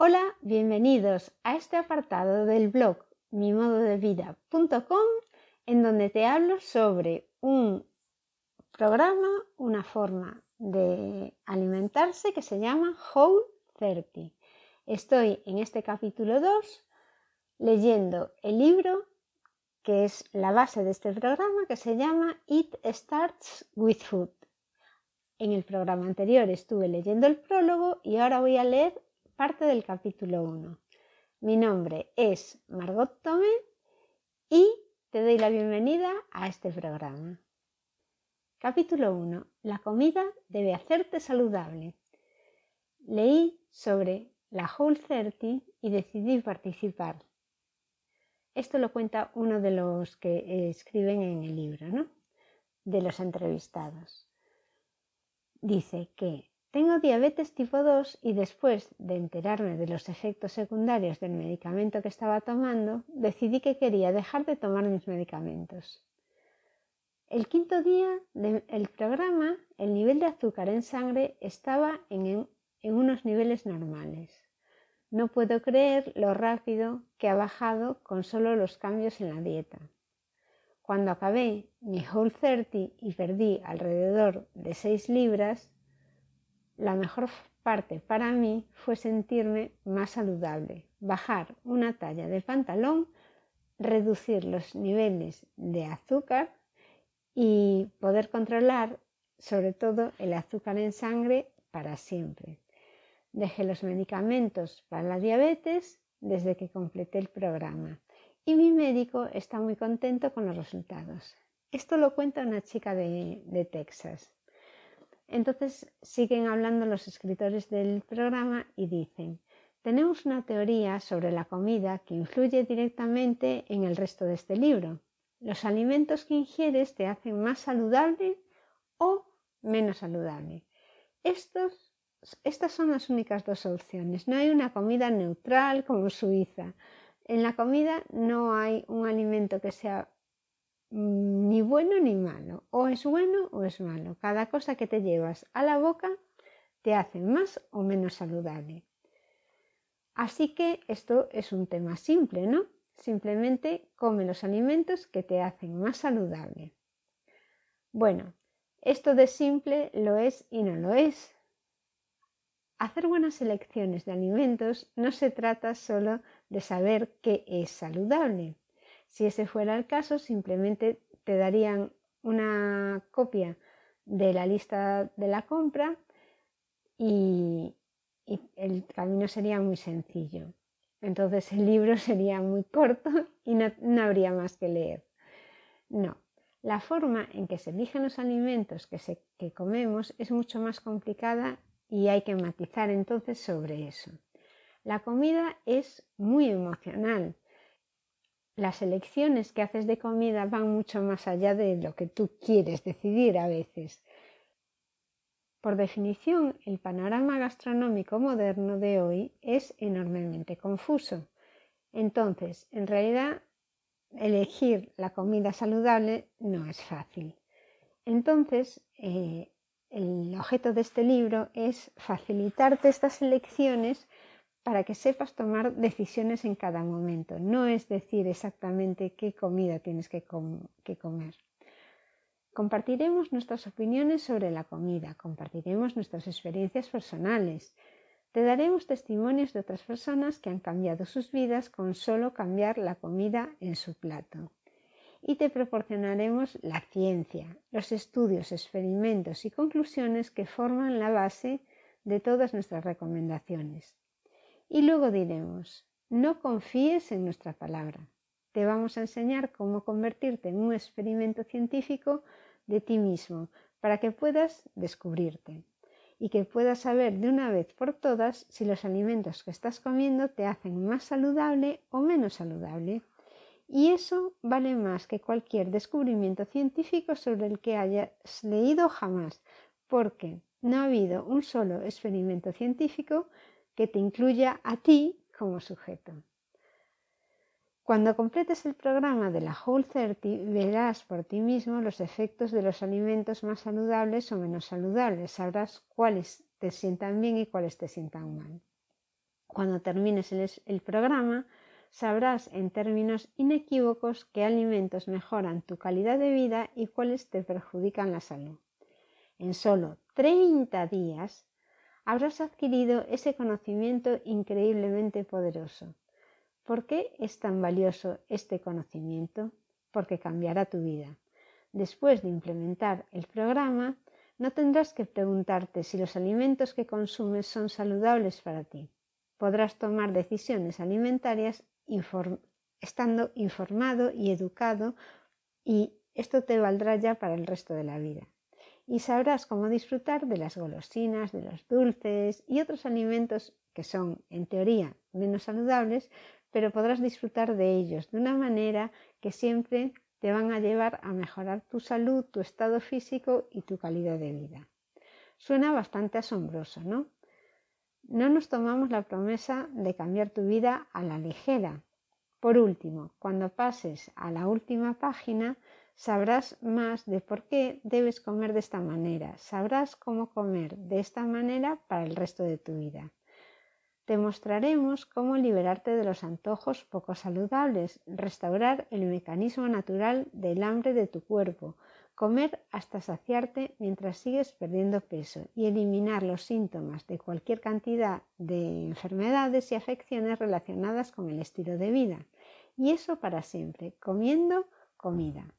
Hola, bienvenidos a este apartado del blog mimododevida.com en donde te hablo sobre un programa, una forma de alimentarse que se llama Whole 30. Estoy en este capítulo 2 leyendo el libro que es la base de este programa que se llama It Starts with Food. En el programa anterior estuve leyendo el prólogo y ahora voy a leer parte del capítulo 1. Mi nombre es Margot Tomé y te doy la bienvenida a este programa. Capítulo 1. La comida debe hacerte saludable. Leí sobre la Whole 30 y decidí participar. Esto lo cuenta uno de los que escriben en el libro, ¿no? De los entrevistados. Dice que tengo diabetes tipo 2 y después de enterarme de los efectos secundarios del medicamento que estaba tomando, decidí que quería dejar de tomar mis medicamentos. El quinto día del programa, el nivel de azúcar en sangre estaba en, en unos niveles normales. No puedo creer lo rápido que ha bajado con solo los cambios en la dieta. Cuando acabé mi Whole 30 y perdí alrededor de 6 libras, la mejor parte para mí fue sentirme más saludable, bajar una talla de pantalón, reducir los niveles de azúcar y poder controlar sobre todo el azúcar en sangre para siempre. Dejé los medicamentos para la diabetes desde que completé el programa y mi médico está muy contento con los resultados. Esto lo cuenta una chica de, Texas. Entonces siguen hablando los escritores del programa y dicen, tenemos una teoría sobre la comida que influye directamente en el resto de este libro. Los alimentos que ingieres te hacen más saludable o menos saludable. Estos estas son las únicas dos opciones. No hay una comida neutral como Suiza. En la comida no hay un alimento que sea ni bueno ni malo. O es bueno o es malo. Cada cosa que te llevas a la boca te hace más o menos saludable. Así que esto es un tema simple, ¿no? Simplemente come los alimentos que te hacen más saludable. Bueno, esto de simple lo es y no lo es. Hacer buenas elecciones de alimentos no se trata solo de saber qué es saludable. Si ese fuera el caso, simplemente te darían una copia de la lista de la compra y, el camino sería muy sencillo. Entonces el libro sería muy corto y no, habría más que leer. No, la forma en que se eligen los alimentos que, que comemos es mucho más complicada y hay que matizar entonces sobre eso. La comida es muy emocional. Las elecciones que haces de comida van mucho más allá de lo que tú quieres decidir a veces. Por definición, el panorama gastronómico moderno de hoy es enormemente confuso. Entonces, en realidad, elegir la comida saludable no es fácil. Entonces, eh, el objeto de este libro es facilitarte estas elecciones para que sepas tomar decisiones en cada momento. No es decir exactamente qué comida tienes que, comer. Compartiremos nuestras opiniones sobre la comida, compartiremos nuestras experiencias personales, te daremos testimonios de otras personas que han cambiado sus vidas con solo cambiar la comida en su plato y te proporcionaremos la ciencia, los estudios, experimentos y conclusiones que forman la base de todas nuestras recomendaciones. Y luego diremos, no confíes en nuestra palabra. Te vamos a enseñar cómo convertirte en un experimento científico de ti mismo para que puedas descubrirte y que puedas saber de una vez por todas si los alimentos que estás comiendo te hacen más saludable o menos saludable. Y eso vale más que cualquier descubrimiento científico sobre el que hayas leído jamás, porque no ha habido un solo experimento científico que te incluya a ti como sujeto. Cuando completes el programa de la Whole 30 verás por ti mismo los efectos de los alimentos más saludables o menos saludables. Sabrás cuáles te sientan bien y cuáles te sientan mal. Cuando termines el, programa, sabrás en términos inequívocos qué alimentos mejoran tu calidad de vida y cuáles te perjudican la salud. En solo 30 días habrás adquirido ese conocimiento increíblemente poderoso. ¿Por qué es tan valioso este conocimiento? Porque cambiará tu vida. Después de implementar el programa, no tendrás que preguntarte si los alimentos que consumes son saludables para ti. Podrás tomar decisiones alimentarias estando informado y educado y esto te valdrá ya para el resto de la vida. Y sabrás cómo disfrutar de las golosinas, de los dulces y otros alimentos que son, en teoría, menos saludables, pero podrás disfrutar de ellos de una manera que siempre te van a llevar a mejorar tu salud, tu estado físico y tu calidad de vida. Suena bastante asombroso, ¿no? No nos tomamos la promesa de cambiar tu vida a la ligera. Por último, cuando pases a la última página, sabrás más de por qué debes comer de esta manera, sabrás cómo comer de esta manera para el resto de tu vida. Te mostraremos cómo liberarte de los antojos poco saludables, restaurar el mecanismo natural del hambre de tu cuerpo, comer hasta saciarte mientras sigues perdiendo peso y eliminar los síntomas de cualquier cantidad de enfermedades y afecciones relacionadas con el estilo de vida. Y eso para siempre, comiendo comida.